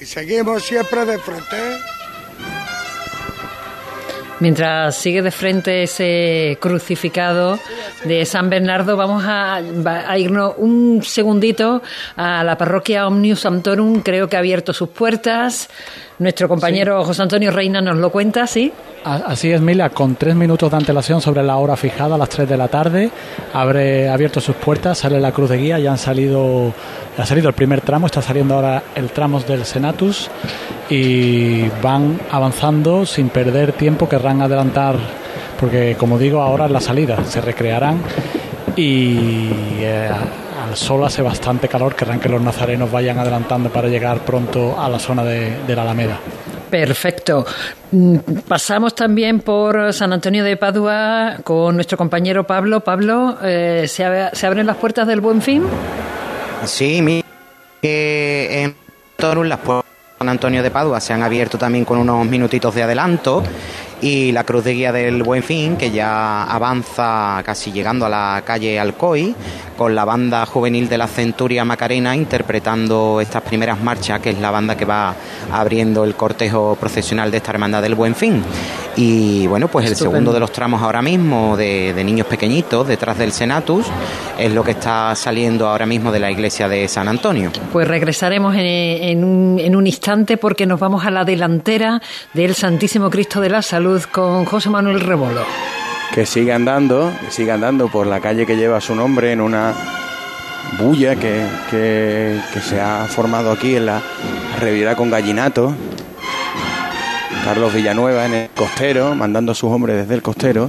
y seguimos siempre de frente. Mientras sigue de frente ese crucificado de San Bernardo, vamos a, irnos un segundito a la parroquia Omnius Sanctorum. Creo que ha abierto sus puertas. Nuestro compañero José Antonio Reina nos lo cuenta, ¿sí? Así es, Mila, con tres minutos de antelación sobre la hora fijada, a las tres de la tarde, abre abierto sus puertas, sale la cruz de guía, ya han salido, ha salido el primer tramo, está saliendo ahora el tramo del Senatus y van avanzando sin perder tiempo, querrán adelantar, porque como digo, ahora es la salida, se recrearán y eh, al sol hace bastante calor, querrán que los nazarenos vayan adelantando para llegar pronto a la zona de la Alameda. Perfecto. Mm, pasamos también por San Antonio de Padua con nuestro compañero Pablo. Pablo, eh, ¿se, abren las puertas del Buen Fin? Sí, mi, en Torum las puertas de San Antonio de Padua se han abierto también con unos minutitos de adelanto y la cruz de guía del Buen Fin, que ya avanza casi llegando a la calle Alcoy, con la banda juvenil de la Centuria Macarena interpretando estas primeras marchas, que es la banda que va abriendo el cortejo procesional de esta hermandad del Buen Fin. Y bueno, pues el segundo de los tramos ahora mismo de, niños pequeñitos detrás del Senatus es lo que está saliendo ahora mismo de la iglesia de San Antonio. Pues regresaremos en, un, en un instante porque nos vamos a la delantera del Santísimo Cristo de la Salud con José Manuel Rebolo. Que sigue andando, que sigue andando por la calle que lleva su nombre en una bulla que, que, que se ha formado aquí en la Revirá con Gallinato Carlos Villanueva en el costero, mandando a sus hombres desde el costero.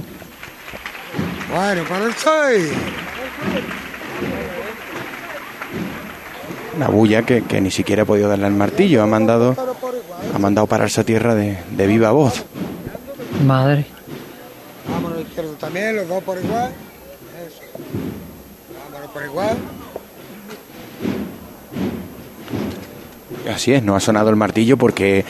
Bueno, para el 6. Una bulla que, ni siquiera ha podido darle al martillo, ha mandado, ha mandado pararse a tierra de, de viva voz. Madre. Vámonos izquierdo también, los dos por igual. Eso. Vámonos por igual. Así es, no ha sonado el martillo porque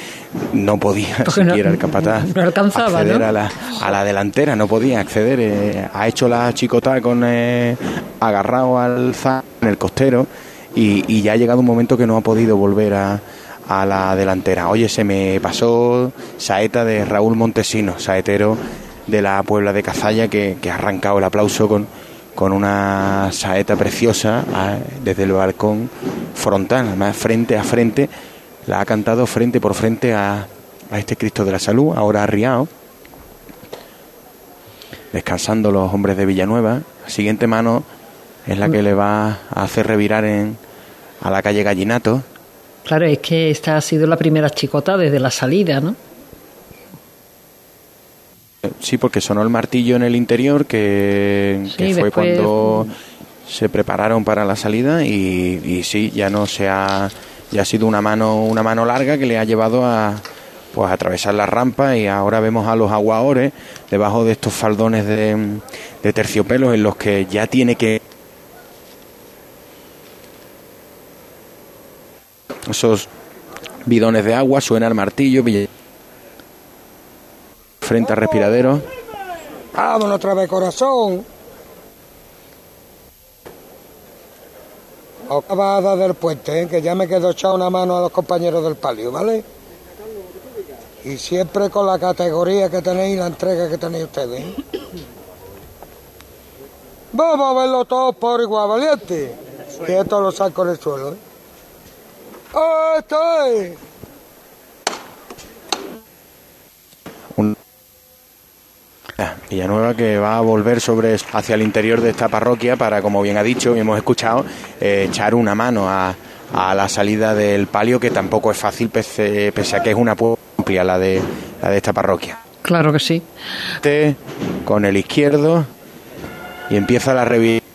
no podía siquiera el capataz acceder a, la, a, la, delantera, no podía acceder. Eh, ha hecho la chicota con eh, agarrado al za en el costero y, ya ha llegado un momento que no ha podido volver a, a la delantera. Oye, se me pasó saeta de Raúl Montesino, saetero de la Puebla de Cazalla, que, ha arrancado el aplauso con, con una saeta preciosa desde el balcón frontal, además frente a frente, la ha cantado frente por frente a, este Cristo de la Salud, ahora arriado, descansando los hombres de Villanueva. La siguiente mano es la que le va a hacer revirar en, a la calle Gallinato. Claro, es que esta ha sido la primera chicota desde la salida, ¿no? Sí, porque sonó el martillo en el interior, que, fue cuando se prepararon para la salida y, y, sí, ya no se ha, ya ha sido una mano, una mano larga que le ha llevado a pues atravesar la rampa y ahora vemos a los aguadores debajo de estos faldones de, de terciopelos en los que ya tiene que esos bidones de agua, suena el martillo, frente al respiradero. Vámonos otra vez, corazón. Acabada del puente, ¿eh? que ya me quedo echado una mano a los compañeros del palio, ¿vale? Y siempre con la categoría que tenéis y la entrega que tenéis ustedes. ¿eh? Vamos a verlo todos por igual, valiente. Que esto lo saco en el suelo. ¿eh? ¡Oh, estoy! Villanueva que va a volver sobre hacia el interior de esta parroquia para, como bien ha dicho y hemos escuchado, eh, echar una mano a, la salida del palio, que tampoco es fácil, pese, a que es una amplia la de, la de esta parroquia. Claro que sí. Con el izquierdo y empieza la revista.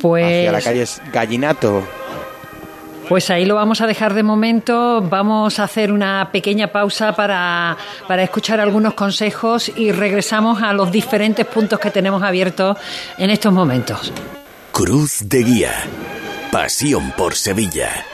Pues... Hacia la calle Gallinato. Pues ahí lo vamos a dejar de momento. Vamos a hacer una pequeña pausa para, para, escuchar algunos consejos y regresamos a los diferentes puntos que tenemos abiertos en estos momentos. Cruz de Guía. Pasión por Sevilla.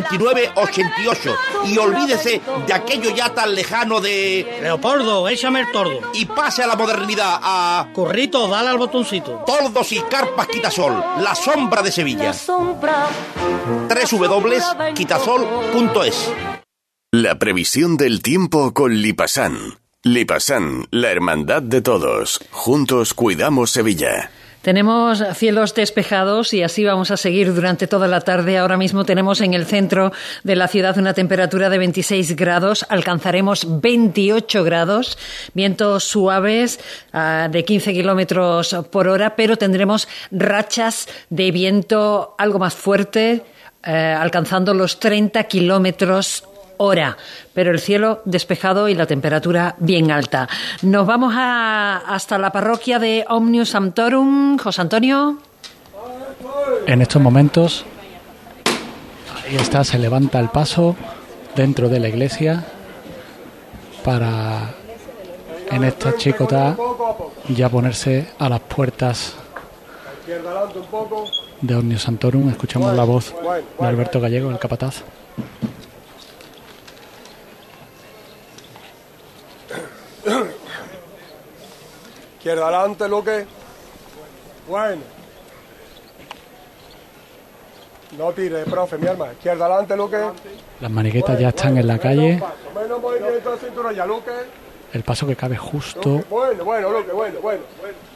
88. Y olvídese de aquello ya tan lejano de Leopoldo, échame el tordo. Y pase a la modernidad a... Corrito, dale al botoncito. Tordos y carpas Quitasol, la sombra de Sevilla. www.quitasol.es La previsión del tiempo con Lipasan. Lipasan, la hermandad de todos. Juntos cuidamos Sevilla. Tenemos cielos despejados y así vamos a seguir durante toda la tarde. Ahora mismo tenemos en el centro de la ciudad una temperatura de 26 grados. Alcanzaremos 28 grados. Vientos suaves ah, de 15 kilómetros por hora, pero tendremos rachas de viento algo más fuerte, eh, alcanzando los 30 kilómetros hora, pero el cielo despejado y la temperatura bien alta. Nos vamos hasta la parroquia de Omnius Sanctorum. José Antonio. En estos momentos, ahí está, se levanta el paso dentro de la iglesia para en esta chicota ya ponerse a las puertas de Omnius Santorum. Escuchamos la voz de Alberto Gallego, el capataz. Izquierda adelante, Luque. Bueno. No tire, profe, mi arma. Izquierda adelante, Luque. Las maniquetas ya están en la calle. El paso que cabe justo. Bueno, bueno, Luque, bueno, bueno.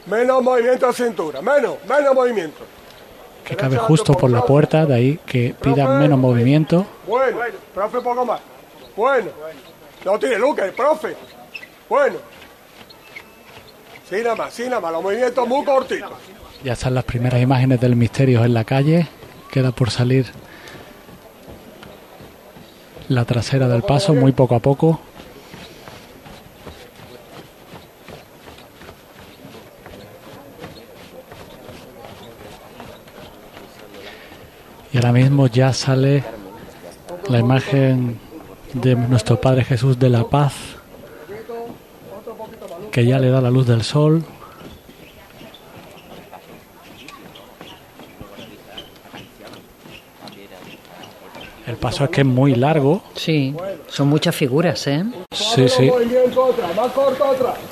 Menos movimiento de cintura, menos, menos movimiento. Que cabe justo por la puerta, de ahí que pidan menos movimiento. Bueno, profe, poco más. Bueno. No tire, Luque, profe. Bueno. Sí, nada más, sí, nada más, los movimientos muy cortitos. Ya están las primeras imágenes del misterio en la calle. Queda por salir la trasera del paso, muy poco a poco. Y ahora mismo ya sale la imagen de nuestro Padre Jesús de la Paz que ya le da la luz del sol. El paso es que es muy largo. Sí, son muchas figuras, ¿eh? Sí, sí.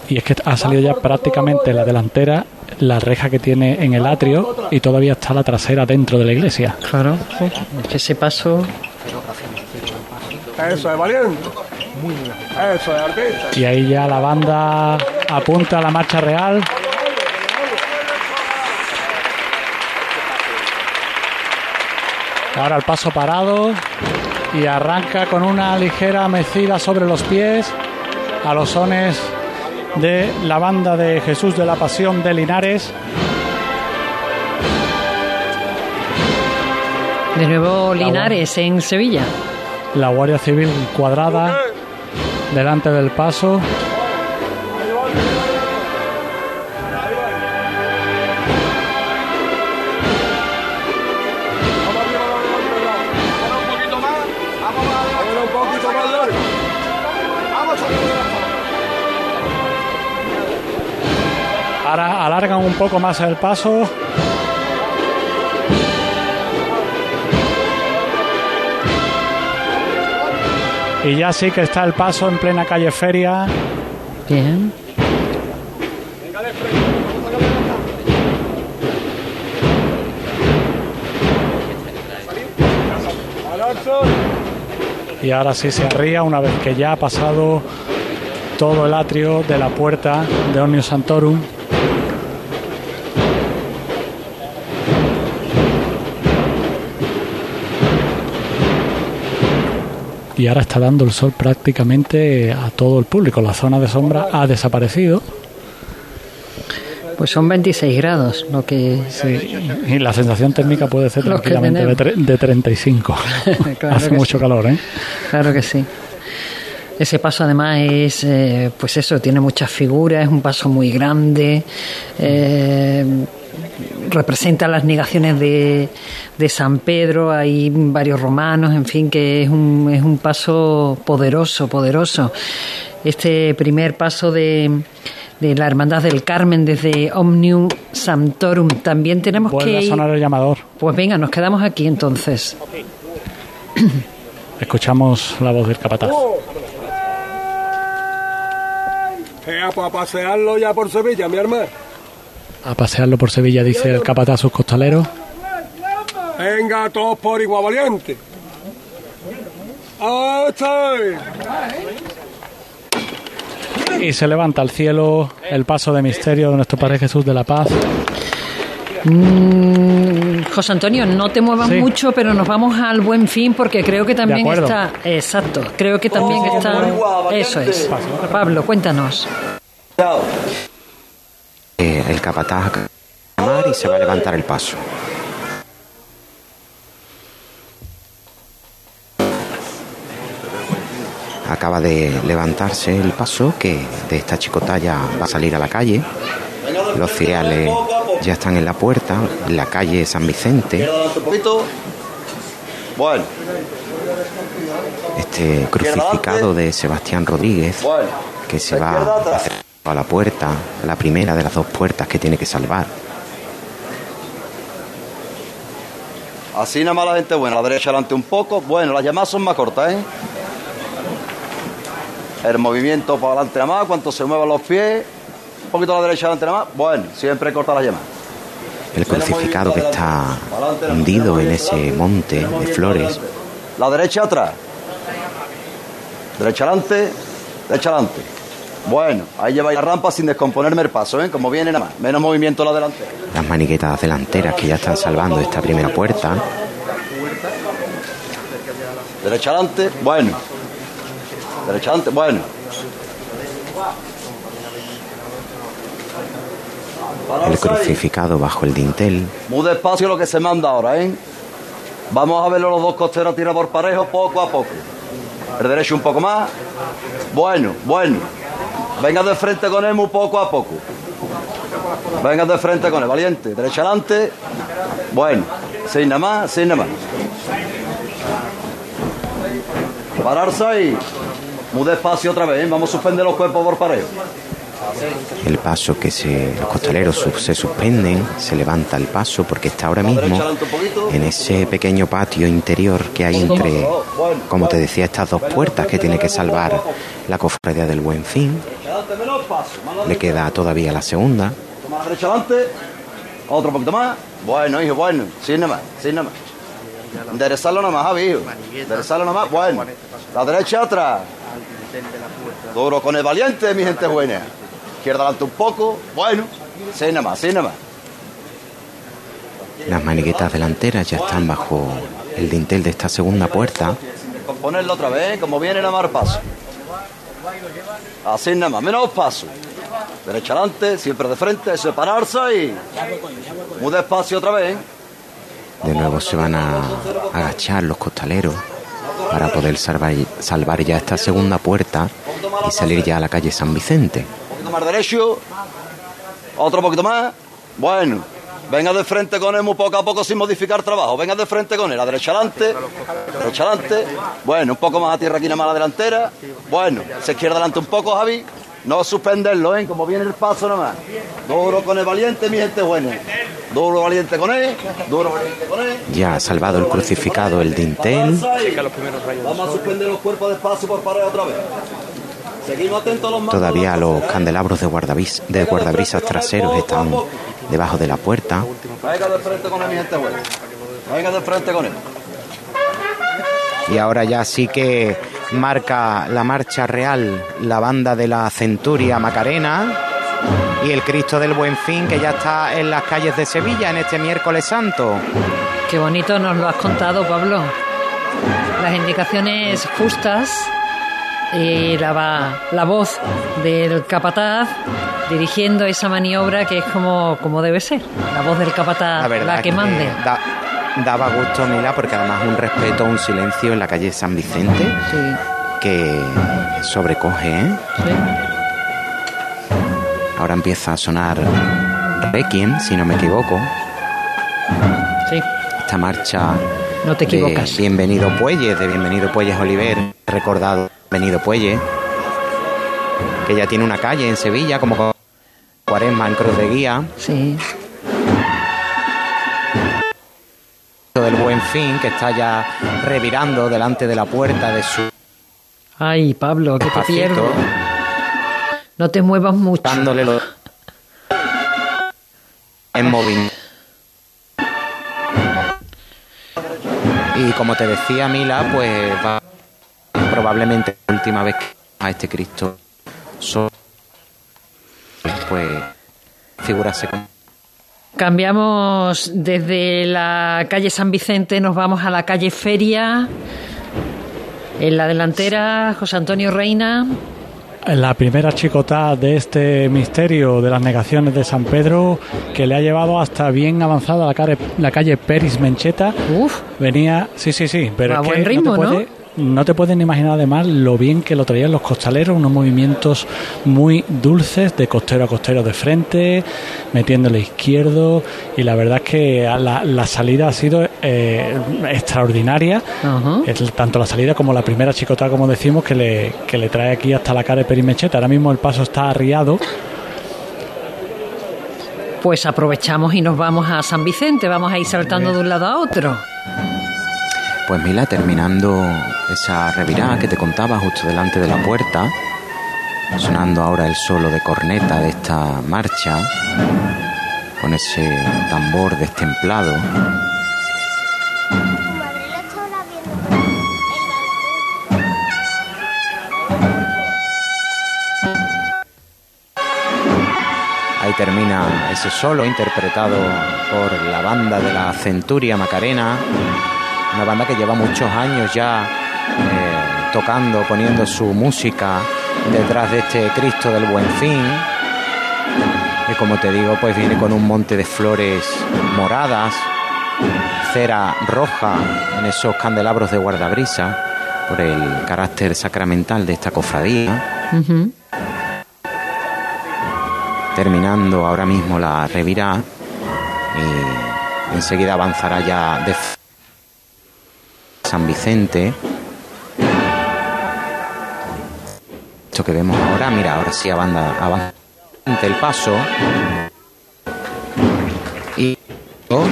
Y es que ha salido ya prácticamente la delantera, la reja que tiene en el atrio y todavía está la trasera dentro de la iglesia. Claro, es que ese paso... Eso es valiente. Eso es artista. Y ahí ya la banda apunta a la marcha real. Ahora el paso parado y arranca con una ligera mecida sobre los pies a los sones de la banda de Jesús de la Pasión de Linares. De nuevo Linares en Sevilla. La Guardia Civil cuadrada delante del paso. Ahora alargan un poco más el paso. Y ya sí que está el paso en plena calle Feria. Bien. Y ahora sí se arría una vez que ya ha pasado todo el atrio de la puerta de Omnium Santorum. Y ahora está dando el sol prácticamente a todo el público. La zona de sombra ha desaparecido. Pues son 26 grados, lo que... Sí, y la sensación térmica puede ser tranquilamente de, de 35. Hace mucho calor, ¿eh? Claro que sí. Ese paso además es, eh, pues eso, tiene muchas figuras, es un paso muy grande. Eh, representa las negaciones de, de, San Pedro, hay varios romanos, en fin, que es un, es un paso poderoso, poderoso. Este primer paso de, de la Hermandad del Carmen desde Omnium Sanctorum. También tenemos Vuelve que. a sonar el llamador. Pues venga, nos quedamos aquí entonces. Escuchamos la voz del capataz. para pasearlo ya por Sevilla, mi hermano a pasearlo por Sevilla, dice el capataz a sus costaleros. Venga, todos por igual valiente. Y se levanta al cielo el paso de misterio de nuestro Padre Jesús de la Paz. Mm, José Antonio, no te muevas mucho, pero nos vamos al buen fin porque creo que también está. Exacto, creo que también oh, está. Eso es. Pablo, cuéntanos. Eh, el capataz a llamar y se va a levantar el paso. Acaba de levantarse el paso que de esta chicotalla va a salir a la calle. Los cereales ya están en la puerta, en la calle San Vicente. Bueno. Este crucificado de Sebastián Rodríguez que se va a hacer a la puerta, la primera de las dos puertas que tiene que salvar. Así nada más la gente buena, la derecha adelante un poco. Bueno, las llamadas son más cortas, ¿eh? El movimiento para adelante nada más, cuanto se muevan los pies, un poquito a la derecha adelante nada más. Bueno, siempre corta la llamada. El crucificado que está hundido en ese monte de flores. La derecha atrás. Derecha adelante, derecha adelante. Bueno, ahí lleva la rampa sin descomponerme el paso, ¿eh? Como viene nada más. Menos movimiento la delantera. Las maniquetas delanteras que ya están salvando esta primera puerta. Derecha adelante, bueno. Derecha adelante, bueno. El crucificado bajo el dintel. Muy despacio lo que se manda ahora, ¿eh? Vamos a verlo los dos costeros tirar por parejo poco a poco. El derecho un poco más. Bueno, bueno. Venga de frente con él muy poco a poco. Venga de frente con él, valiente. Derecha adelante. Bueno, sin nada más, sin nada más. Pararse ahí. Muy despacio otra vez, ¿eh? vamos a suspender los cuerpos por parejo. el paso que se, los costaleros se suspenden, se levanta el paso porque está ahora mismo en ese pequeño patio interior que hay entre, como te decía, estas dos puertas que tiene que salvar la cofradía del Buen Fin. Le queda todavía la segunda. Otro poquito más. Bueno, hijo, bueno. Sin nada más, sin nada más. Enderezarlo nomás, Javi, hijo. Enderezarlo nomás. Bueno. La derecha atrás. Duro con el valiente, mi gente buena. Izquierda adelante un poco. Bueno. Sin nada más, sin nada más. Las maniguetas delanteras ya están bajo el dintel de esta segunda puerta. Ponerlo otra vez, como viene a mar paso. Así nada más, menos paso. Derecha adelante, siempre de frente, separarse y muy despacio otra vez. De nuevo se van a agachar los costaleros para poder salvar, salvar ya esta segunda puerta y salir ya a la calle San Vicente. Un poquito más derecho, otro poquito más. Bueno, venga de frente con él muy poco a poco sin modificar trabajo. Venga de frente con él, a derecha adelante, derecha adelante. Bueno, un poco más a tierra aquí nada más la delantera. Bueno, se izquierda adelante un poco, Javi. No suspenderlo, ¿eh? Como viene el paso nomás. Duro con el valiente, mi gente buena. Duro valiente con él. Duro valiente con él. Ya ha salvado el crucificado el dintel. Vamos a suspender los cuerpos de espacio por pared otra vez. Seguimos atentos a los Todavía los candelabros de, de guardabrisas traseros están debajo de la puerta. Venga de frente con él, mi gente buena. Venga de frente con él. Y ahora ya sí que marca la marcha real la banda de la Centuria Macarena y el Cristo del Buen Fin que ya está en las calles de Sevilla en este miércoles santo. Qué bonito nos lo has contado, Pablo. Las indicaciones justas y la, la voz del capataz dirigiendo esa maniobra que es como, como debe ser. La voz del capataz, la, que mande daba gusto, Mila, porque además un respeto, un silencio en la calle San Vicente que sobrecoge, ¿eh? Ahora empieza a sonar Requiem, si no me equivoco. Sí. Esta marcha. No te equivocas. Bienvenido Puelles, de Bienvenido Puelles Oliver, recordado Bienvenido Puelles, que ya tiene una calle en Sevilla, como Cuaresma en Cruz de Guía. Sí. del buen fin que está ya revirando delante de la puerta de su ay Pablo que te pierdo no te muevas mucho dándole lo... en móvil y como te decía Mila pues va probablemente la última vez que a este Cristo pues figurase como Cambiamos desde la calle San Vicente, nos vamos a la calle Feria. En la delantera, José Antonio Reina. La primera chicota de este misterio de las negaciones de San Pedro, que le ha llevado hasta bien avanzada la calle, la calle Peris Mencheta. Uf. Venía, sí, sí, sí, pero a es buen que ritmo, no, te puede, no te pueden imaginar además lo bien que lo traían los costaleros, unos movimientos muy dulces de costero a costero de frente, metiéndole izquierdo y la verdad es que la, la salida ha sido eh, extraordinaria, Es tanto la salida como la primera chicotada como decimos que le, que le trae aquí hasta la cara de Perimecheta, ahora mismo el paso está arriado. Pues aprovechamos y nos vamos a San Vicente, vamos a ir saltando de un lado a otro. Pues Mila, terminando esa revirada que te contaba justo delante de la puerta, sonando ahora el solo de corneta de esta marcha, con ese tambor destemplado. Ahí termina ese solo interpretado por la banda de la Centuria Macarena, una banda que lleva muchos años ya eh, tocando, poniendo su música detrás de este Cristo del Buen Fin. Y como te digo, pues viene con un monte de flores moradas, cera roja en esos candelabros de guardabrisa, por el carácter sacramental de esta cofradía. Terminando ahora mismo la revirá y enseguida avanzará ya de San Vicente. Esto que vemos ahora, mira, ahora sí avanza, avanza el paso y oh,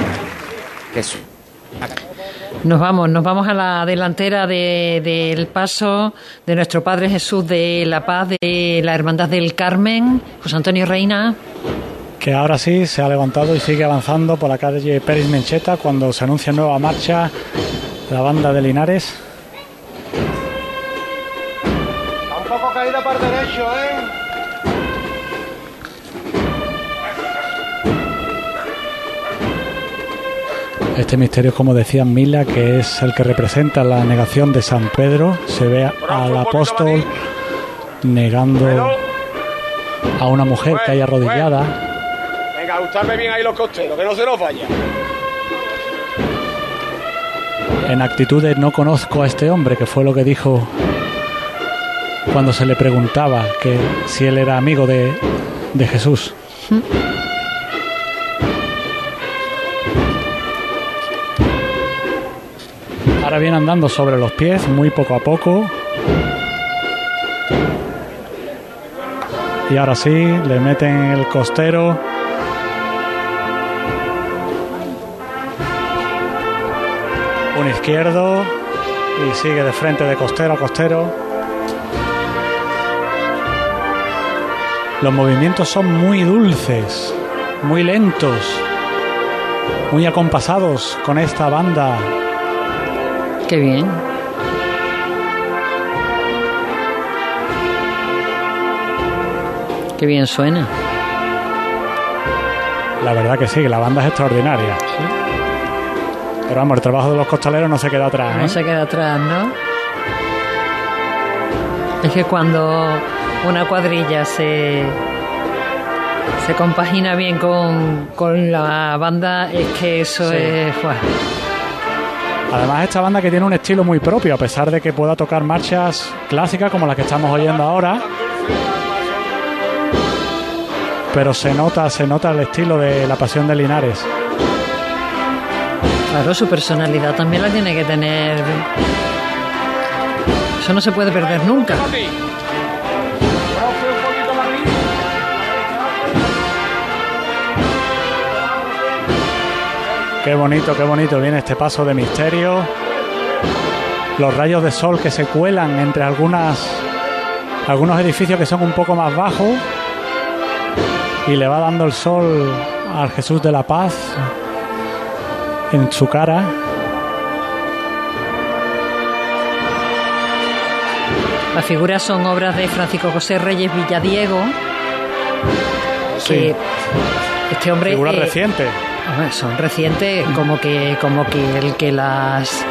nos vamos, nos vamos a la delantera del paso de nuestro Padre Jesús de la Paz de la Hermandad del Carmen, José Antonio Reina. Que ahora sí se ha levantado y sigue avanzando por la calle Pérez Mencheta cuando se anuncia nueva marcha la banda de Linares. un poco caída para derecho, ¿eh? Este misterio, como decía Mila, que es el que representa la negación de San Pedro, se ve al apóstol negando a una mujer que hay arrodillada. Venga, ajustarme bien ahí los costeros, que no se nos vaya. En actitud no conozco a este hombre, que fue lo que dijo cuando se le preguntaba que si él era amigo de, de Jesús. Ahora viene andando sobre los pies, muy poco a poco. Y ahora sí, le meten el costero. Un izquierdo. Y sigue de frente de costero a costero. Los movimientos son muy dulces, muy lentos, muy acompasados con esta banda Qué bien. Qué bien suena. La verdad que sí, la banda es extraordinaria. Pero vamos, el trabajo de los costaleros no se queda atrás. No ¿eh? se queda atrás, ¿no? Es que cuando una cuadrilla se, se compagina bien con, con la banda, es que eso es... Además, esta banda que tiene un estilo muy propio, a pesar de que pueda tocar marchas clásicas como las que estamos oyendo ahora. Pero se nota, se nota el estilo de la pasión de Linares. Claro, su personalidad también la tiene que tener. Eso no se puede perder nunca. Qué bonito, qué bonito viene este paso de misterio. Los rayos de sol que se cuelan entre algunas algunos edificios que son un poco más bajos y le va dando el sol al Jesús de la Paz en su cara. Las figuras son obras de Francisco José Reyes Villadiego. Sí. este hombre. Figura reciente son recientes, como que, como que el que las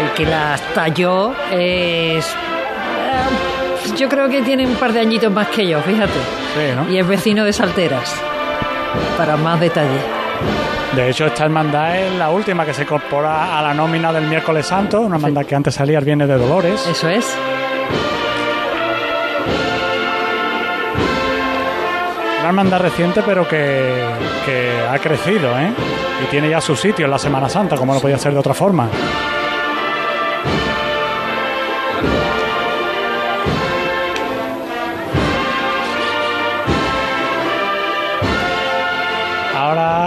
el que las talló es eh, yo creo que tiene un par de añitos más que yo, fíjate. Y es vecino de Salteras. Para más detalle. De hecho, esta hermandad es la última que se incorpora a la nómina del miércoles santo, una hermandad que antes salía el Viernes de Dolores. Eso es. Una hermandad reciente, pero que, que ha crecido, ¿eh? Y tiene ya su sitio en la Semana Santa, como no podía ser de otra forma.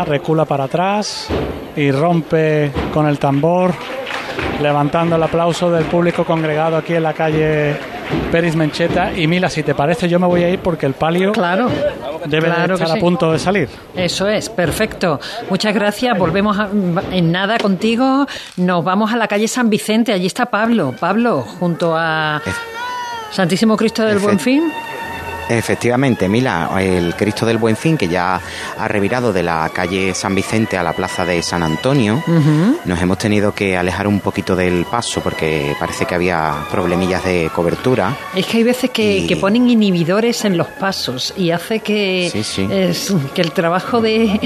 Recula para atrás y rompe con el tambor, levantando el aplauso del público congregado aquí en la calle Peris Mencheta. Y Mila, si te parece, yo me voy a ir porque el palio claro, debe estar a punto de salir. Eso es, perfecto. Muchas gracias. Volvemos en nada contigo. Nos vamos a la calle San Vicente. Allí está Pablo. Pablo, junto a Santísimo Cristo del Buen Fin. Efectivamente, Mila, el Cristo del Buen Fin, que ya ha revirado de la calle San Vicente a la plaza de San Antonio, nos hemos tenido que alejar un poquito del paso porque parece que había problemillas de cobertura. Es que hay veces que, ponen inhibidores en los pasos y hace que, que el trabajo de,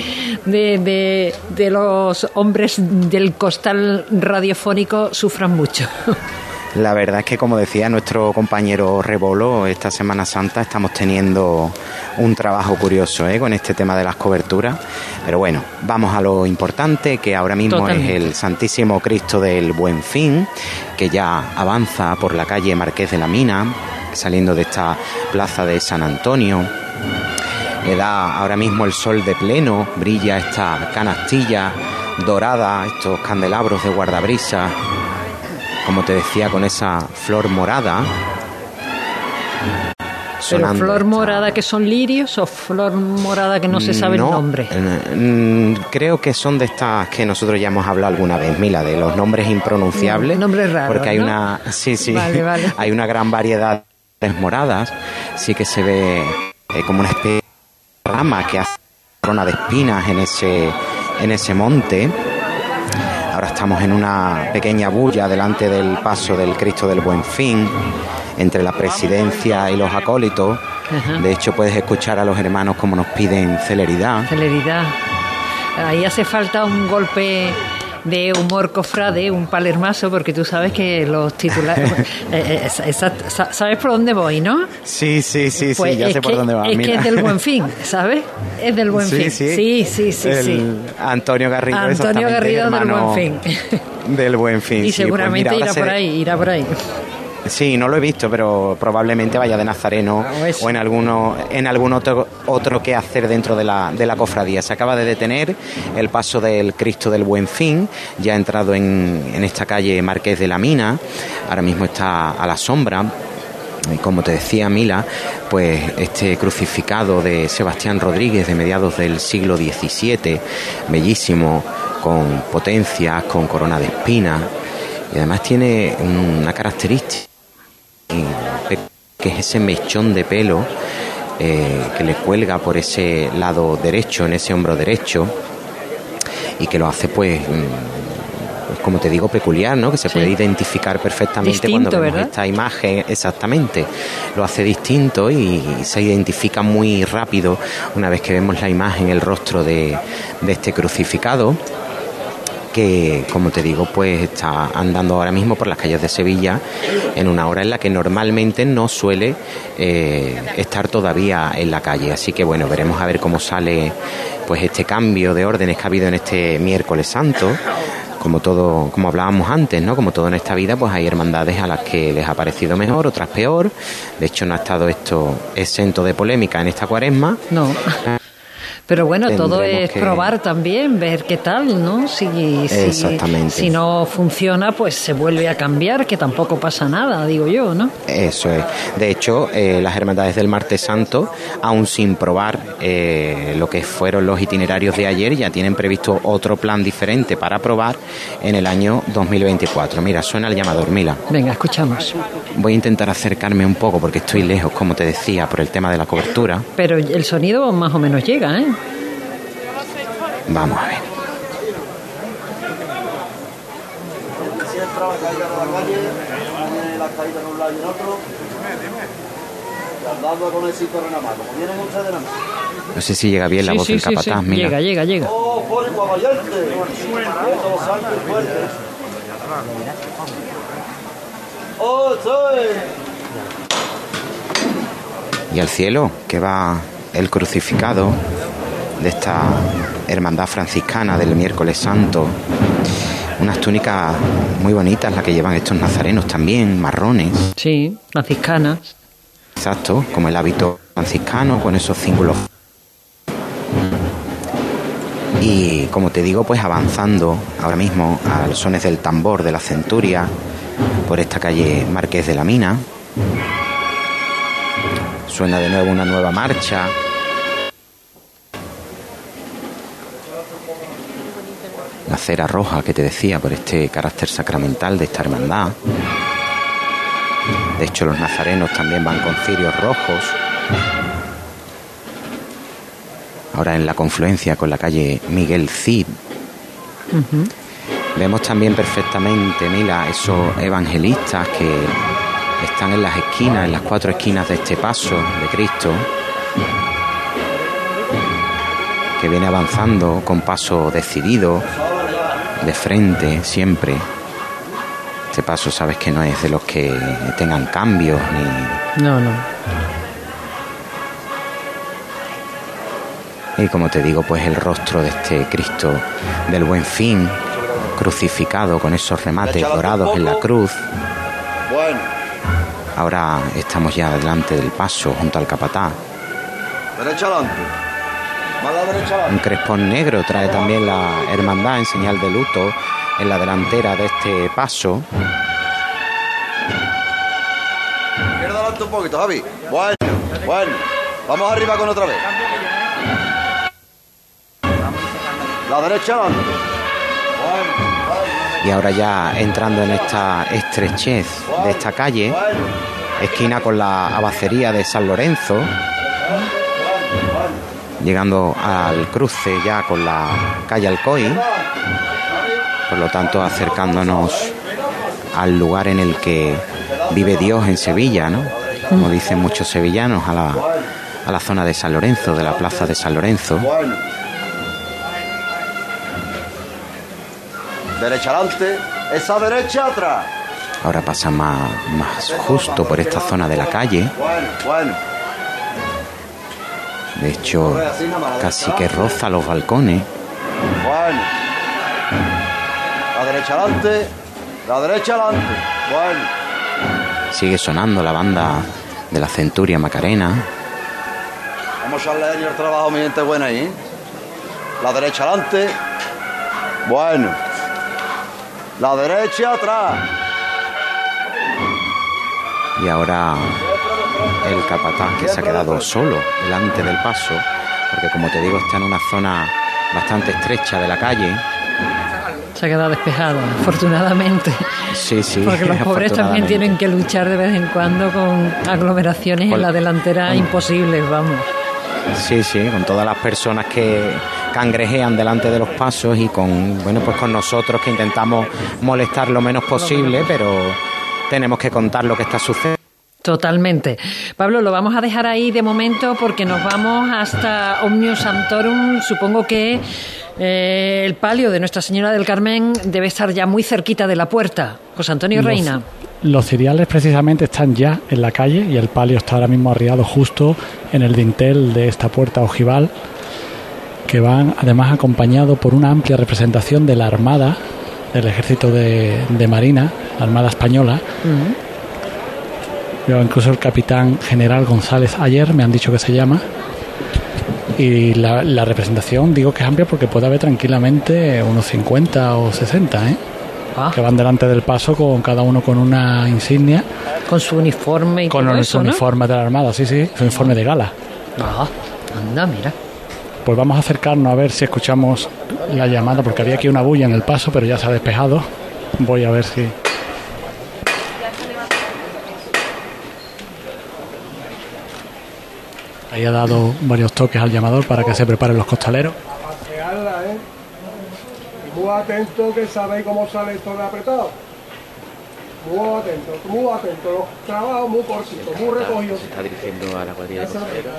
de, de los hombres del costal radiofónico sufran mucho. La verdad es que, como decía nuestro compañero Rebolo, esta Semana Santa estamos teniendo un trabajo curioso ¿eh? con este tema de las coberturas. Pero bueno, vamos a lo importante, que ahora mismo es el Santísimo Cristo del Buen Fin, que ya avanza por la calle Marqués de la Mina, saliendo de esta plaza de San Antonio. Le da ahora mismo el sol de pleno, brilla esta canastilla dorada, estos candelabros de guardabrisa, como te decía, con esa flor morada. ¿Pero flor morada que son lirios o flor morada que no se sabe el nombre? Mm, creo que son de estas que nosotros ya hemos hablado alguna vez, Mila, de los nombres impronunciables. Nombres raros. Porque hay una. Sí, sí. hay una gran variedad de moradas. Sí que se ve eh, como una especie de rama que hace corona de espinas en ese, en ese monte. Ahora estamos en una pequeña bulla delante del paso del Cristo del Buen Fin entre la presidencia y los acólitos. De hecho, puedes escuchar a los hermanos como nos piden celeridad. Celeridad. Ahí hace falta un golpe de humor cofrade, un palermaso, porque tú sabes que los titulares... Eh, eh, ¿Sabes por dónde voy, no? Sí, sí, sí, sí, pues ya sé por dónde va. Es que es del buen fin, ¿sabes? Es del buen fin. Sí, sí, sí, sí. Antonio Garrido, Antonio Garrido del buen fin. Del buen fin. Y pues seguramente irá por ahí, irá por ahí. Sí, no lo he visto, pero probablemente vaya de Nazareno ah, o en alguno en algún otro otro que hacer dentro de la, de la cofradía. Se acaba de detener el paso del Cristo del Buen Fin, ya ha entrado en, en esta calle Marqués de la Mina, ahora mismo está a la sombra. Y como te decía Mila, pues este crucificado de Sebastián Rodríguez de mediados del siglo XVII, bellísimo, con potencias, con corona de espinas, y además tiene una característica que es ese mechón de pelo eh, que le cuelga por ese lado derecho, en ese hombro derecho, y que lo hace pues mm, pues, como te digo, peculiar, ¿no? Que se puede identificar perfectamente cuando vemos esta imagen, exactamente. Lo hace distinto y se identifica muy rápido una vez que vemos la imagen, el rostro de, de este crucificado que, como te digo, pues está andando ahora mismo por las calles de Sevilla en una hora en la que normalmente no suele eh, estar todavía en la calle. Así que bueno, veremos a ver cómo sale pues este cambio de órdenes que ha habido en este miércoles santo como todo, como hablábamos antes, ¿no? Como todo en esta vida, pues hay hermandades a las que les ha parecido mejor, otras peor. De hecho, no ha estado esto exento de polémica en esta cuaresma. No. Pero bueno, todo es probar también, ver qué tal, ¿no? Si, si, no funciona, pues se vuelve a cambiar, que tampoco pasa nada, digo yo, ¿no? Eso es. De hecho, eh, las hermandades del Martes Santo, aún sin probar eh, lo que fueron los itinerarios de ayer, ya tienen previsto otro plan diferente para probar en el año 2024. Mira, suena el llamador, Mila. Venga, escuchamos. Voy a intentar acercarme un poco porque estoy lejos, como te decía, por el tema de la cobertura. Pero el sonido más o menos llega, ¿eh? Vamos a ver. No sé si llega bien la voz del capataz, mira. Llega, llega, llega. Y al cielo, que va el crucificado de esta hermandad franciscana del miércoles santo. Unas túnicas muy bonitas las que llevan estos nazarenos también, marrones. Sí, franciscanas. Exacto, como el hábito franciscano, con esos cíngulos. Y como te digo, pues avanzando ahora mismo a los sones del tambor de la centuria por esta calle Marqués de la Mina. Suena de nuevo una nueva marcha la cera roja que te decía por este carácter sacramental de esta hermandad. De hecho, los nazarenos también van con cirios rojos. Ahora en la confluencia con la calle Miguel Cid. Vemos también perfectamente, Mila, esos evangelistas que están en las esquinas, en las cuatro esquinas de este paso de Cristo, que viene avanzando con paso decidido, de frente siempre. Este paso sabes que no es de los que tengan cambios ni... No, no. Y como te digo, pues el rostro de este Cristo del buen fin, crucificado con esos remates dorados en la cruz. Bueno, Ahora estamos ya delante del paso, junto al capatá. Derecha adelante. Un crespón negro trae también la hermandad en señal de luto en la delantera de este paso. Izquierda adelante un poquito, Javi. Bueno, bueno. Vamos arriba con otra vez. La derecha adelante. Y ahora ya entrando en esta estrechez de esta calle, esquina con la abacería de San Lorenzo, llegando al cruce ya con la calle Alcoy, por lo tanto acercándonos al lugar en el que vive Dios en Sevilla, ¿no? Como dicen muchos sevillanos, a la, a la zona de San Lorenzo, de la plaza de San Lorenzo. Derecha adelante, esa derecha atrás. Ahora pasa más, más justo por esta zona de la calle. Bueno, bueno. De hecho, casi que roza los balcones. Bueno. La derecha adelante, la derecha adelante. Bueno. Sigue sonando la banda de la Centuria Macarena. Vamos a leer el trabajo, mi gente buena ahí. La derecha adelante. Bueno. La derecha atrás. Y ahora el capataz que se ha quedado solo delante del paso, porque como te digo está en una zona bastante estrecha de la calle. Se ha quedado despejado, afortunadamente. Sí, sí. Porque los pobres también tienen que luchar de vez en cuando con aglomeraciones en la delantera imposibles, vamos. Sí, sí, con todas las personas que cangrejean delante de los pasos y con, bueno, pues con nosotros que intentamos molestar lo menos posible, pero tenemos que contar lo que está sucediendo. Totalmente. Pablo, lo vamos a dejar ahí de momento porque nos vamos hasta Omnium Santorum. Supongo que eh, el palio de Nuestra Señora del Carmen debe estar ya muy cerquita de la puerta. José Antonio Reina. Los cereales precisamente están ya en la calle y el palio está ahora mismo arriado justo en el dintel de esta puerta ojival, que van además acompañado por una amplia representación de la Armada, del Ejército de, Marina, la Armada Española. Incluso el capitán general González ayer, me han dicho que se llama. Y la, representación, digo que es amplia porque puede haber tranquilamente unos 50 o 60, ¿eh? Ah. que van delante del paso con cada uno con una insignia. Con su uniforme y Con todo su uniforme de la Armada, sí, sí, su uniforme de gala. Ah, anda, mira. Pues vamos a acercarnos a ver si escuchamos la llamada, porque había aquí una bulla en el paso, pero ya se ha despejado. Voy a ver si. Ahí ha dado varios toques al llamador para que se preparen los costaleros muy atento que sabéis cómo sale esto de apretado. Muy atento, muy atento, los trabajos muy cortitos, muy recogidos. Se está dirigiendo a la cuadrilla de costaleros.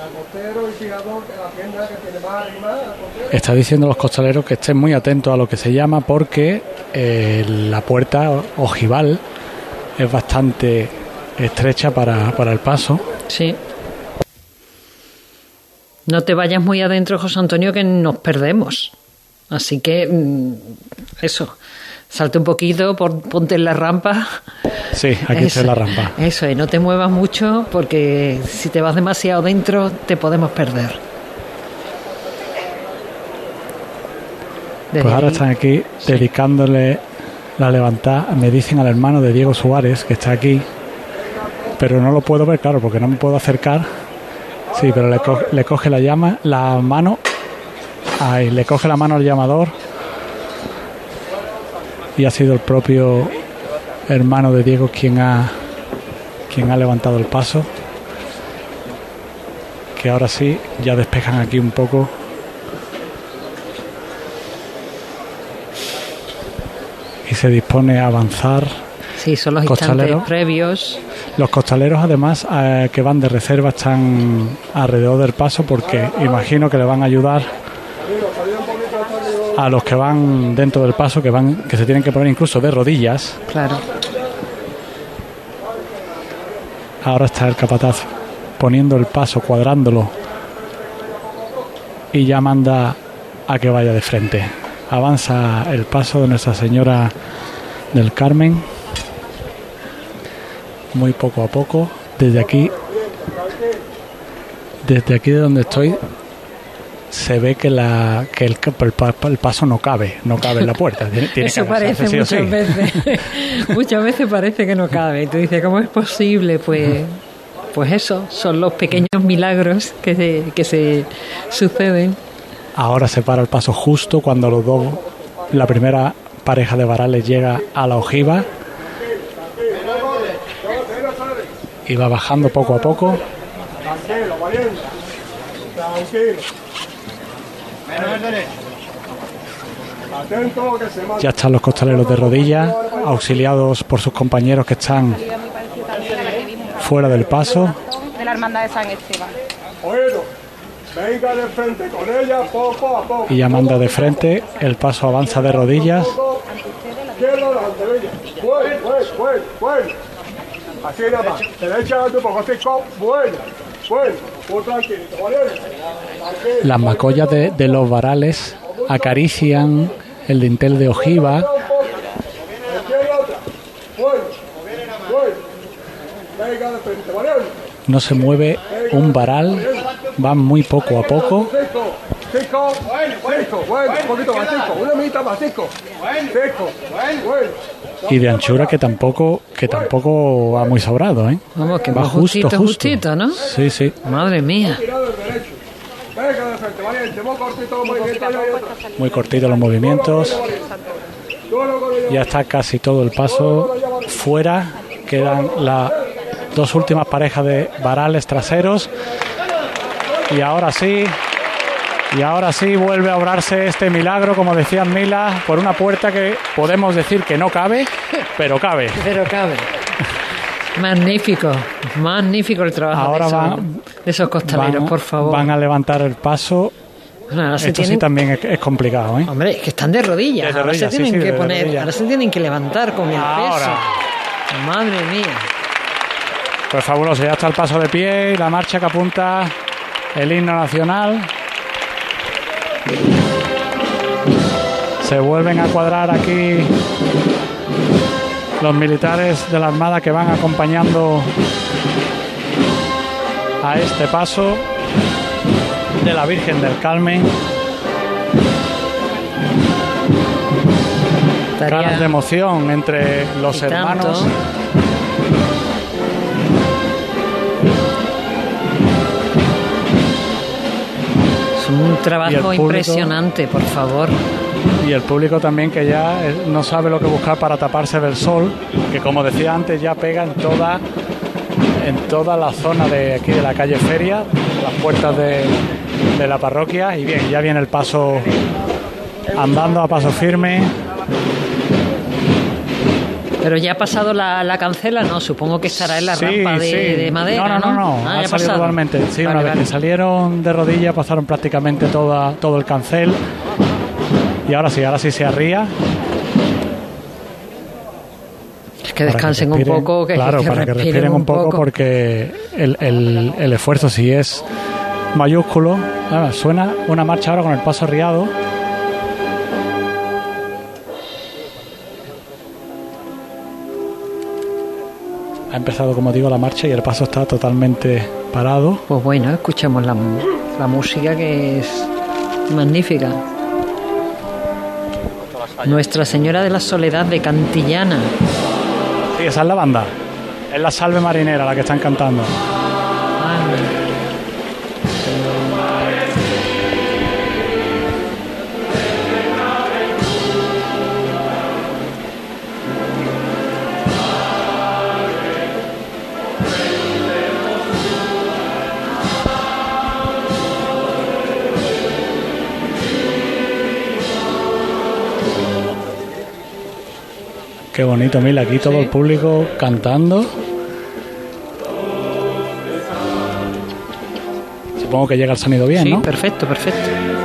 Está diciendo a los costaleros que estén muy atentos a lo que se llama porque eh, la puerta ojival es bastante estrecha para, para el paso. Sí. No te vayas muy adentro, José Antonio, que nos perdemos. Así que mm, eso, salte un poquito, ponte en la rampa. Sí, aquí está la rampa. Eso, y no te muevas mucho porque si te vas demasiado dentro te podemos perder. pues ahora están aquí dedicándole la levantada, me dicen al hermano de Diego Suárez que está aquí, pero no lo puedo ver, claro, porque no me puedo acercar. Sí, pero le, le coge la llama, la mano Ahí le coge la mano al llamador. Y ha sido el propio hermano de Diego quien ha, quien ha levantado el paso. Que ahora sí, ya despejan aquí un poco. Y se dispone a avanzar. Sí, son los instantes previos. Los costaleros, además, eh, que van de reserva, están alrededor del paso porque imagino que le van a ayudar a los que van dentro del paso, que van, que se tienen que poner incluso de rodillas. Claro. Ahora está el capataz poniendo el paso, cuadrándolo y ya manda a que vaya de frente. Avanza el paso de Nuestra Señora del Carmen muy poco a poco. Desde aquí, desde aquí de donde estoy, se ve que, la, que el, el, paso no cabe, no cabe en la puerta. Eso parece muchas veces. muchas veces parece que no cabe. Y tú dices, ¿cómo es posible? Pues, pues eso, son los pequeños milagros que se, que se suceden. Ahora se para el paso justo cuando los dos, la primera pareja de varales llega a la ojiva. Y va bajando poco a poco. Ya están los costaleros de rodillas, auxiliados por sus compañeros que están fuera del paso. De la hermandad de San Esteban. Venga de frente con ella poco a poco. Y ya manda de frente, el paso avanza de rodillas. Así nada más. Derecha un poco, bueno. Las macollas de, los varales acarician el dintel de ojiva. No se mueve un varal, va muy poco a poco. Y de anchura que tampoco que tampoco va muy sobrado, ¿eh? Vamos, que va justo, justito, ¿no? Sí, sí. Madre mía. Muy cortito los movimientos. Ya está casi todo el paso fuera. Quedan las dos últimas parejas de varales traseros. Y ahora sí, y ahora sí vuelve a obrarse este milagro, como decía Mila, por una puerta que podemos decir que no cabe, pero cabe. Pero cabe. Magnífico, magnífico el trabajo ahora de, esos, costaleros, por favor. Van a levantar el paso. Esto sí también es, complicado, ¿eh? Hombre, es que están de rodillas. ahora se tienen que poner, ahora se tienen que levantar con el peso. Madre mía. Pues fabuloso, ya está el paso de pie y la marcha que apunta el himno nacional. Se vuelven a cuadrar aquí los militares de la Armada que van acompañando a este paso de la Virgen del Carmen. Caras de emoción entre los hermanos. Un trabajo impresionante, por favor. Y el público también que ya eh, no sabe lo que buscar para taparse del sol, que como decía antes ya pega en toda en toda la zona de aquí de la calle Feria, las puertas de, de la parroquia y bien, ya viene el paso andando a paso firme pero ya ha pasado la, cancela, ¿no? Supongo que estará en la rampa de, madera. No, no, no, no. Ah, ha salido totalmente. Sí, una vez que salieron de rodillas pasaron prácticamente toda, todo el cancel. Y ahora sí, ahora sí se arría. Es que descansen un poco, que, claro, para que respiren un poco, porque el, el, esfuerzo sí es mayúsculo. Ah, suena una marcha ahora con el paso arriado. Ha empezado, como digo, la marcha y el paso está totalmente parado. Pues bueno, escuchemos la, la música que es magnífica. Nuestra Señora de la Soledad de Cantillana. Sí, esa es la banda. Es la salve marinera la que están cantando. Qué bonito, mira, aquí todo el público cantando. Supongo que llega el sonido bien, ¿no? Perfecto, perfecto.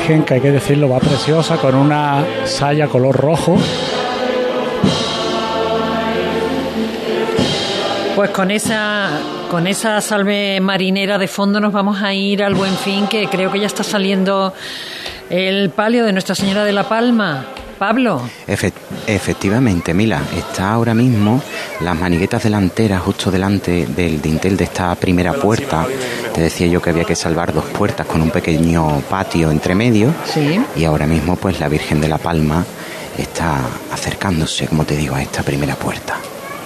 Virgen, que hay que decirlo, va preciosa, con una saya color rojo. Pues con esa, con esa salve marinera de fondo nos vamos a ir al Buen Fin, que creo que ya está saliendo el palio de Nuestra Señora de la Palma. Pablo. efectivamente, Mila, está ahora mismo las maniguetas delanteras justo delante del dintel de esta primera puerta. Te decía yo que había que salvar dos puertas con un pequeño patio entre medio. Sí. Y ahora mismo, pues la Virgen de la Palma está acercándose, como te digo, a esta primera puerta.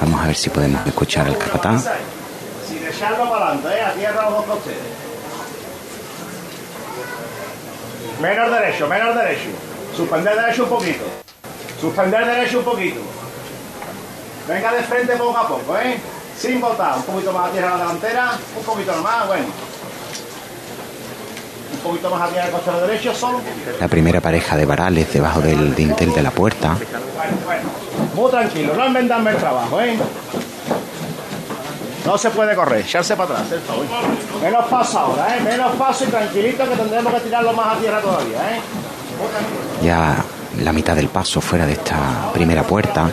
Vamos a ver si podemos escuchar al capatán. Sin echarlo para adelante, ¿eh? a tierra los dos Menos derecho, menos derecho. Suspender derecho un poquito. Suspender derecho un poquito. Venga de frente poco a poco, ¿eh? Sin botar. Un poquito más a tierra a la delantera. Un poquito más, bueno. Un poquito más a tierra al costado derecho, solo La primera pareja de varales debajo del dintel de la puerta. Bueno, bueno. Muy tranquilo, no enmendarme el trabajo, ¿eh? No se puede correr, echarse para atrás, Menos paso ahora, ¿eh? Menos paso y tranquilito que tendremos que tirarlo más a tierra todavía, ¿eh? Ya la mitad del paso fuera de esta primera puerta.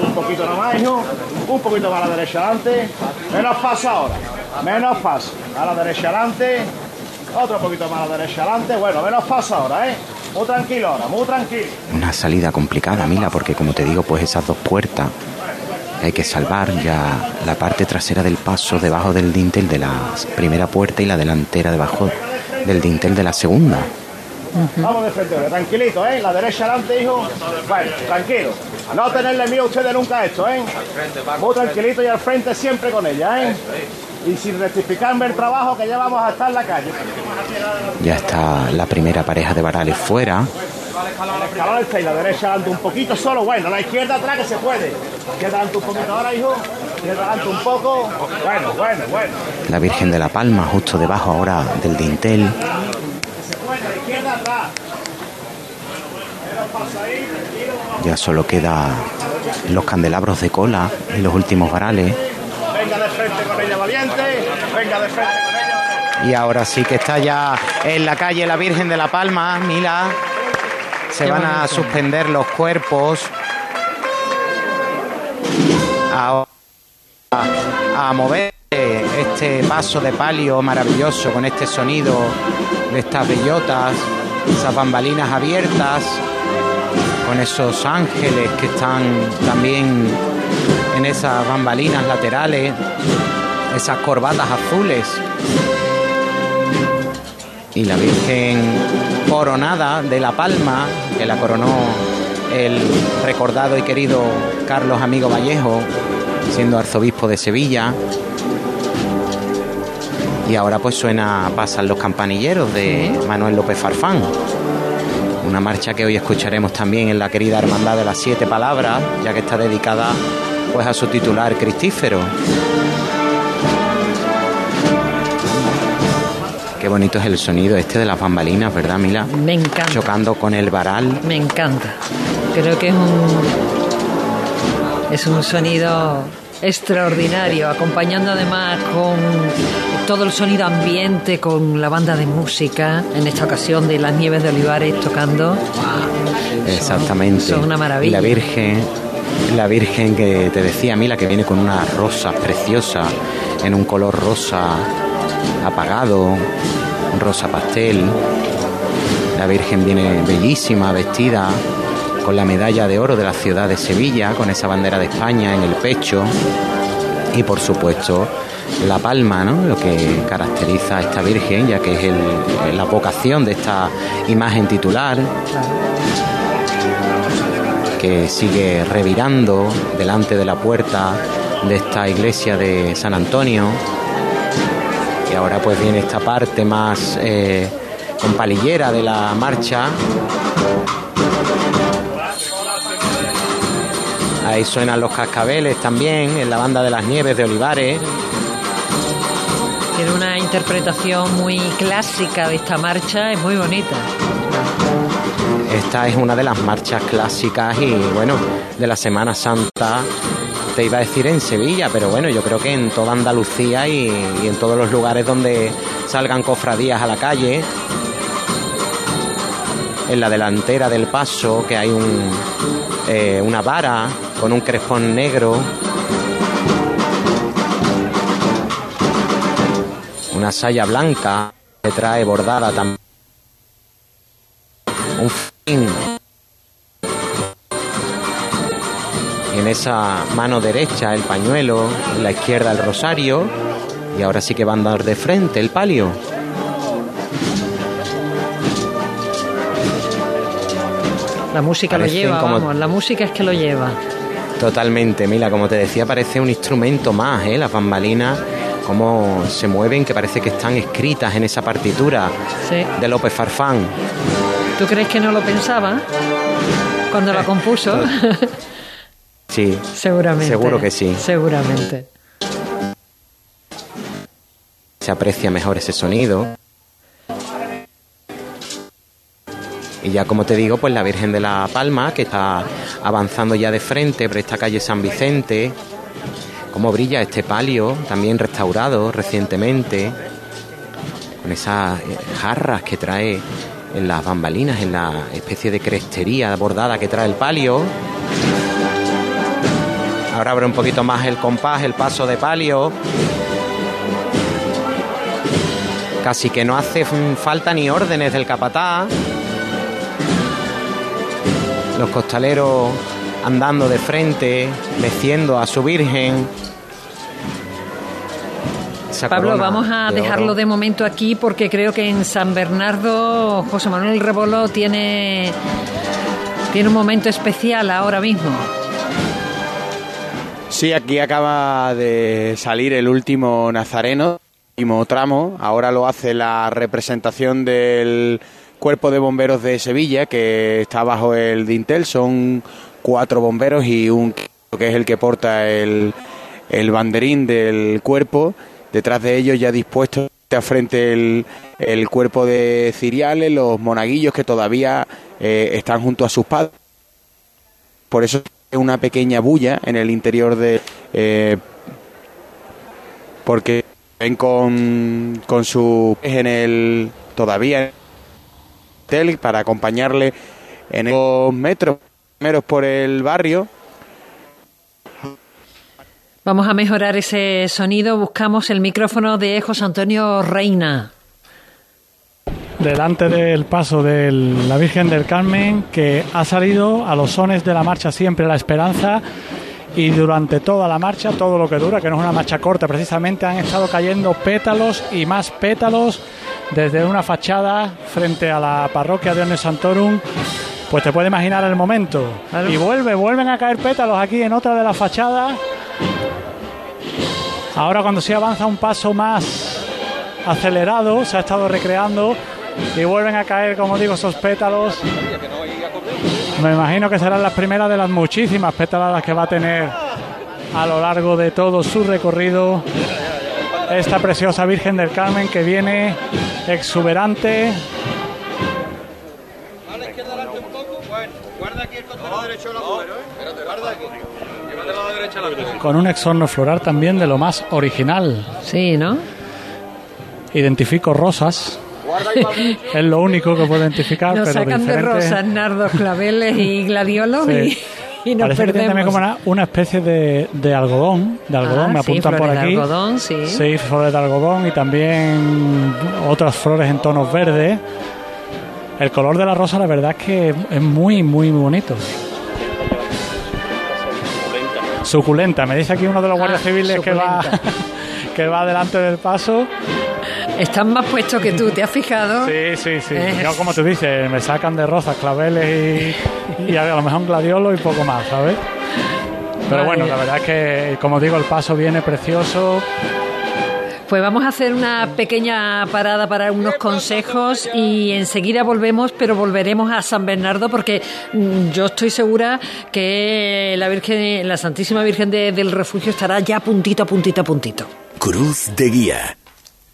Un poquito nomás, hijo. Un poquito más a la derecha adelante. Menos paso ahora. Menos paso. A la derecha adelante. Otro poquito más a la derecha adelante. Bueno, menos paso ahora, ¿eh? Muy tranquilo ahora, muy tranquilo. Una salida complicada, Mila, porque como te digo, pues esas dos puertas hay que salvar ya la parte trasera del paso debajo del dintel de la primera puerta y la delantera debajo del dintel de la segunda. Vamos de frente, tranquilito, ¿eh? La derecha adelante, hijo. Bueno, tranquilo. A no tenerle miedo a ustedes nunca esto, ¿eh? Muy tranquilito y al frente siempre con ella, ¿eh? Y sin rectificarme el trabajo que ya vamos a estar en la calle. Ya está la primera pareja de varales fuera. La y la derecha adelante un poquito solo, bueno, la izquierda atrás que se puede. Izquierda adelante un poquito ahora, hijo. Izquierda adelante un poco. Bueno, bueno, bueno. La Virgen de la Palma justo debajo ahora del dintel. Ya solo queda los candelabros de cola y los últimos varales. Venga de frente con ella, valiente. Venga de frente con ella. Y ahora sí que está ya en la calle la Virgen de la Palma, Mila. Se van a suspender los cuerpos. A, a mover este paso de palio maravilloso con este sonido de estas bellotas, esas bambalinas abiertas con esos ángeles que están también en esas bambalinas laterales, esas corbatas azules. Y la Virgen coronada de La Palma, que la coronó el recordado y querido Carlos Amigo Vallejo, siendo arzobispo de Sevilla. Y ahora pues suena Pasan los campanilleros de Manuel López Farfán. Una marcha que hoy escucharemos también en la querida Hermandad de las Siete Palabras, ya que está dedicada pues a su titular Cristífero. Qué bonito es el sonido este de las bambalinas, ¿verdad, Mila? Me encanta. Chocando con el varal. Me encanta. Creo que es un es un sonido extraordinario, acompañando además con todo el sonido ambiente, con la banda de música, en esta ocasión de las Nieves de Olivares tocando. Exactamente. Son, una maravilla. Y la Virgen, la Virgen que te decía Mila, que viene con una rosa preciosa, en un color rosa apagado, rosa pastel. La Virgen viene bellísima, vestida con la medalla de oro de la ciudad de Sevilla, con esa bandera de España en el pecho y por supuesto la palma, ¿no? lo que caracteriza a esta Virgen, ya que es la vocación de esta imagen titular, que sigue revirando delante de la puerta de esta iglesia de San Antonio. Y ahora pues viene esta parte más eh, con palillera de la marcha, Ahí suenan los cascabeles también en la banda de las nieves de Olivares. Tiene una interpretación muy clásica de esta marcha, es muy bonita. Esta es una de las marchas clásicas y bueno, de la Semana Santa, te iba a decir en Sevilla, pero bueno, yo creo que en toda Andalucía y, y en todos los lugares donde salgan cofradías a la calle, en la delantera del paso, que hay un, eh, una vara con un crespón negro. Una saya blanca que trae bordada también. Un fin. Y en esa mano derecha el pañuelo, en la izquierda el rosario. Y ahora sí que va a andar de frente el palio. La música lo lleva, vamos, la música es que lo lleva. Totalmente, Mila, como te decía, parece un instrumento más, ¿eh? Las bambalinas, cómo se mueven, que parece que están escritas en esa partitura de López Farfán. ¿Tú crees que no lo pensaba cuando la compuso? Sí. Seguramente. Seguro que sí. Seguramente. Se aprecia mejor ese sonido. Y ya como te digo, pues la Virgen de la Palma, que está avanzando ya de frente por esta calle San Vicente, cómo brilla este palio, también restaurado recientemente, con esas eh, jarras que trae en las bambalinas, en la especie de crestería bordada que trae el palio. Ahora abre un poquito más el compás, el paso de palio. Casi que no hace falta ni órdenes del capataz los costaleros andando de frente, meciendo a su Virgen. Pablo, vamos a dejarlo de momento aquí porque creo que en San Bernardo José Manuel Rebolo tiene, tiene un momento especial ahora mismo. Sí, aquí acaba de salir el último nazareno, último tramo. Ahora lo hace la representación del Cuerpo de Bomberos de Sevilla, que está bajo el dintel. Son cuatro bomberos y un que es el que porta el, el banderín del cuerpo. Detrás de ellos ya dispuesto a frente el, el cuerpo de ciriales, los monaguillos que todavía eh, están junto a sus padres. Por eso es una pequeña bulla en el interior de... Eh, porque ven con, con su... en el... todavía para acompañarle en los metros primeros por el barrio. Vamos a mejorar ese sonido. Buscamos el micrófono de José Antonio Reina. Delante del paso de la Virgen del Carmen, que ha salido a los sones de la marcha siempre la esperanza y durante toda la marcha, todo lo que dura, que no es una marcha corta, precisamente han estado cayendo pétalos y más pétalos desde una fachada frente a la parroquia de One Santorum. Pues te puedes imaginar el momento. Y vuelve, vuelven a caer pétalos aquí en otra de las fachadas. Ahora cuando se avanza un paso más acelerado, se ha estado recreando y vuelven a caer, como digo, esos pétalos. Me imagino que serán las primeras de las muchísimas pétalas que va a tener a lo largo de todo su recorrido esta preciosa Virgen del Carmen que viene exuberante. Con un exorno floral también de lo más original. Sí, ¿no? Identifico rosas. es lo único que puedo identificar. Nos pero sacan de rosas, nardos, claveles y gladiolos y, nos Parece perdemos. Que tiene como una, especie de, de, algodón, de algodón, ah, me apuntan por aquí. De algodón, sí. Sí, flores de algodón y también otras flores en tonos verdes. El color de la rosa, la verdad es que es muy, muy bonito. Suculenta. Me dice aquí uno de los guardias Ah, civiles que va, que va delante del paso. Están más puestos que tú, ¿te has fijado? Sí, sí, sí. Eh. Yo, como tú dices, me sacan de rosas, claveles y, y a lo mejor un gladiolo y poco más, ¿sabes? Pero bueno, la verdad es que, como digo, el paso viene precioso. Pues vamos a hacer una pequeña parada para unos consejos y enseguida volvemos, pero volveremos a San Bernardo porque mm, yo estoy segura que la Virgen, la Santísima Virgen de, del Refugio estará ya puntito, puntito, puntito. Cruz de Guía.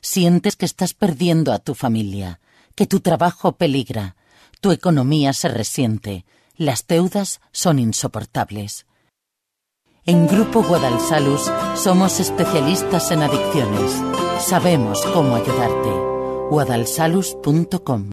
¿Sientes que estás perdiendo a tu familia? que tu trabajo peligra, tu economía se resiente, las deudas son insoportables. En Grupo Guadalsalus somos especialistas en adicciones. Sabemos cómo ayudarte. guadalsalus.com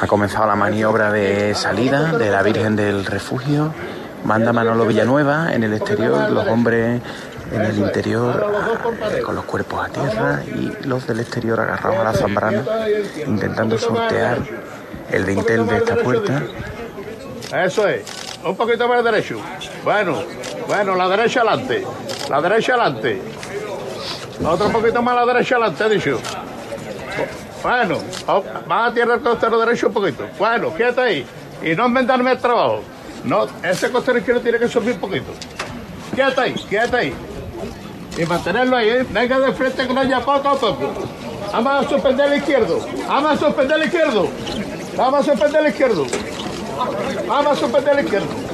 Ha comenzado la maniobra de salida de la Virgen del Refugio. Manda Manolo Villanueva en el exterior, los hombres en el interior con los cuerpos a tierra y los del exterior agarrados a la zambrana intentando sortear el dintel de esta puerta. Eso es, un poquito más derecho. Bueno, bueno, la derecha adelante, la derecha adelante. Otro poquito más a la derecha adelante, dicho. Bueno, oh, van a tirar el costero derecho un poquito. Bueno, quédate ahí. Y no inventarme el trabajo. No, ese costero izquierdo tiene que subir un poquito. Quédate ahí, quédate ahí. Y mantenerlo ahí, ¿eh? Venga de frente con ella poco a poco. Vamos a suspender el izquierdo. Vamos a suspender el izquierdo. Vamos a suspender el izquierdo. Vamos a suspender el izquierdo.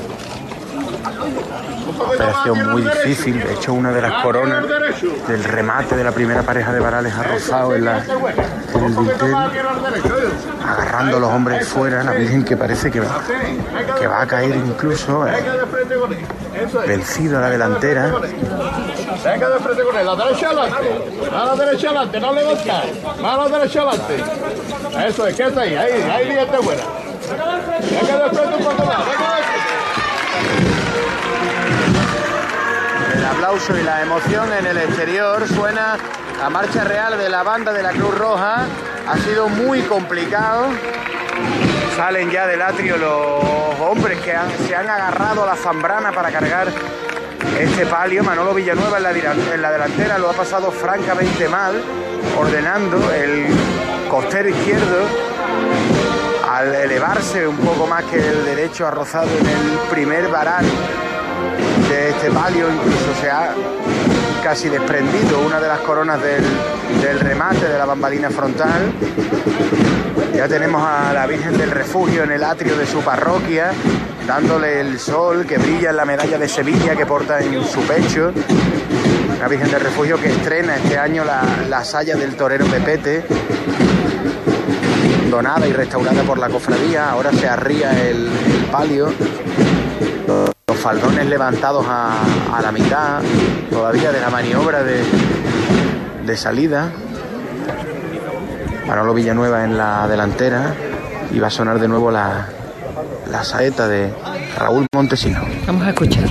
Operación muy difícil, de hecho una de las coronas del remate de la primera pareja de varales ha en, la, en el dintel, agarrando a los hombres fuera, la Virgen que parece que va, que va a caer incluso eh, vencido a la delantera. Venga de frente con él, la derecha adelante, la derecha adelante, no le gusta, a la derecha adelante. Eso es, quédate ahí, ahí, ahí, ahí buena. Venga de frente un poco más, venga de frente. Aplauso y la emoción en el exterior suena la marcha real de la banda de la Cruz Roja. Ha sido muy complicado. Salen ya del atrio los hombres que se han agarrado a la zambrana para cargar este palio. Manolo Villanueva en la, en la delantera lo ha pasado francamente mal, ordenando el costero izquierdo al elevarse un poco más que el derecho ha rozado en el primer varal este palio, incluso se ha casi desprendido una de las coronas del, remate de la bambalina frontal. Ya tenemos a la Virgen del Refugio en el atrio de su parroquia, dándole el sol que brilla en la medalla de Sevilla que porta en su pecho. La Virgen del Refugio que estrena este año la, la saya del torero Pepete, donada y restaurada por la cofradía. Ahora se arría el, palio faldones levantados a, la mitad todavía de la maniobra de, de salida. Manolo Villanueva en la delantera y va a sonar de nuevo la, la saeta de Raúl Montesino. Vamos a escuchar.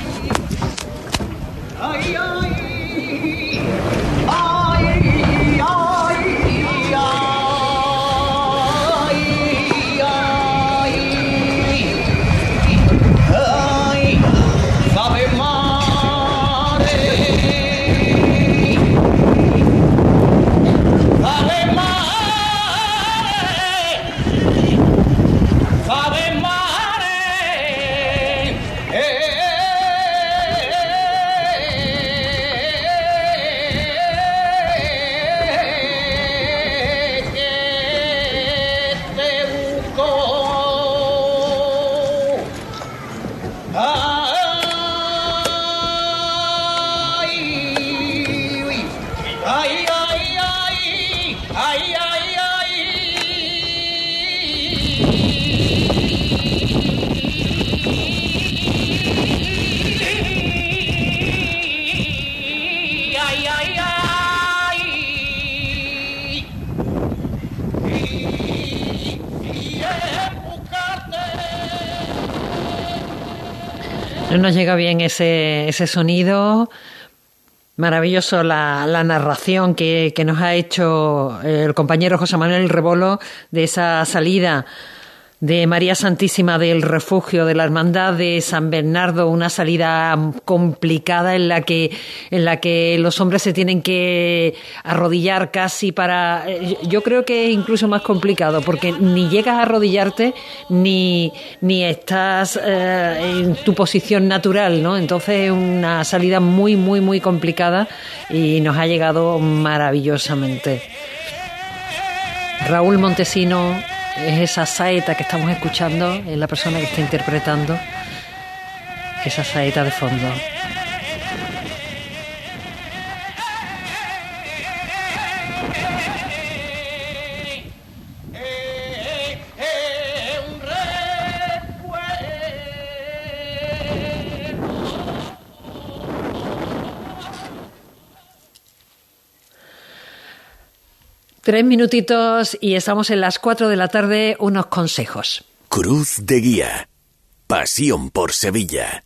Nos llega bien ese, ese sonido. Maravilloso la, la narración que, que, nos ha hecho el compañero José Manuel Rebolo de esa salida de María Santísima del Refugio de la Hermandad de San Bernardo, una salida complicada en la que en la que los hombres se tienen que arrodillar casi para eh, yo creo que es incluso más complicado porque ni llegas a arrodillarte ni ni estás eh, en tu posición natural, ¿no? Entonces es una salida muy muy muy complicada y nos ha llegado maravillosamente. Raúl Montesino es esa saeta que estamos escuchando, es la persona que está interpretando esa saeta de fondo. Tres minutitos y estamos en las cuatro de la tarde. Unos consejos. Cruz de Guía. Pasión por Sevilla.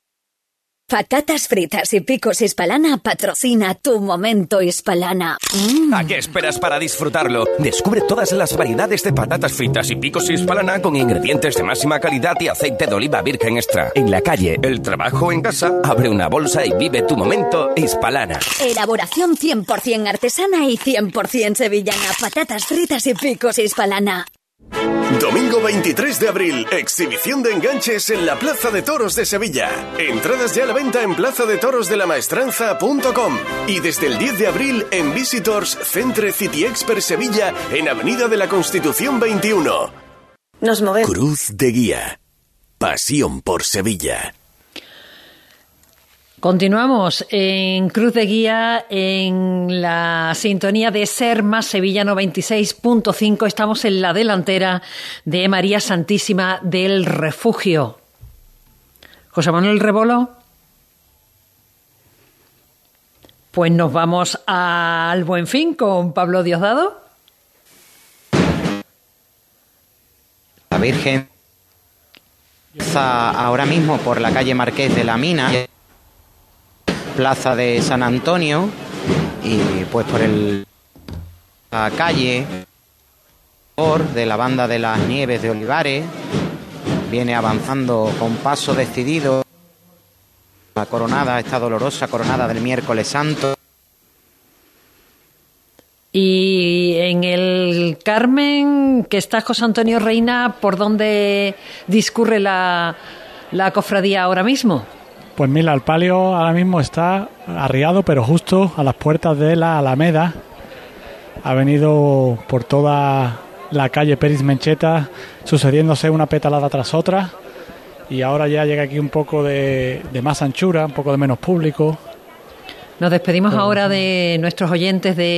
Patatas fritas y picos hispalana patrocina tu momento hispalana. Mm. ¿A qué esperas para disfrutarlo? Descubre todas las variedades de patatas fritas y picos hispalana con ingredientes de máxima calidad y aceite de oliva virgen extra. En la calle, el trabajo en casa, abre una bolsa y vive tu momento hispalana. Elaboración 100% artesana y 100% sevillana. Patatas fritas y picos hispalana. Domingo 23 de abril, exhibición de enganches en la Plaza de Toros de Sevilla. Entradas ya a la venta en plaza de toros de la maestranza.com y desde el 10 de abril en Visitors Centre City Expert Sevilla en Avenida de la Constitución 21. Nos movemos. Cruz de Guía. Pasión por Sevilla. Continuamos en Cruz de Guía en la sintonía de Ser Más Sevilla 96.5. Estamos en la delantera de María Santísima del Refugio. José Manuel Rebolo. Pues nos vamos al Buen Fin con Pablo Diosdado. La Virgen ahora mismo por la calle Marqués de la Mina plaza de San Antonio y pues por el la calle de la banda de las Nieves de Olivares viene avanzando con paso decidido la coronada, esta dolorosa coronada del miércoles santo. Y en el Carmen, que está José Antonio Reina, ¿por dónde discurre la, la cofradía ahora mismo? Pues mira, el palio ahora mismo está arriado, pero justo a las puertas de la Alameda. Ha venido por toda la calle Peris Mencheta, sucediéndose una petalada tras otra. Y ahora ya llega aquí un poco de, más anchura, un poco de menos público. Nos despedimos ahora de nuestros oyentes de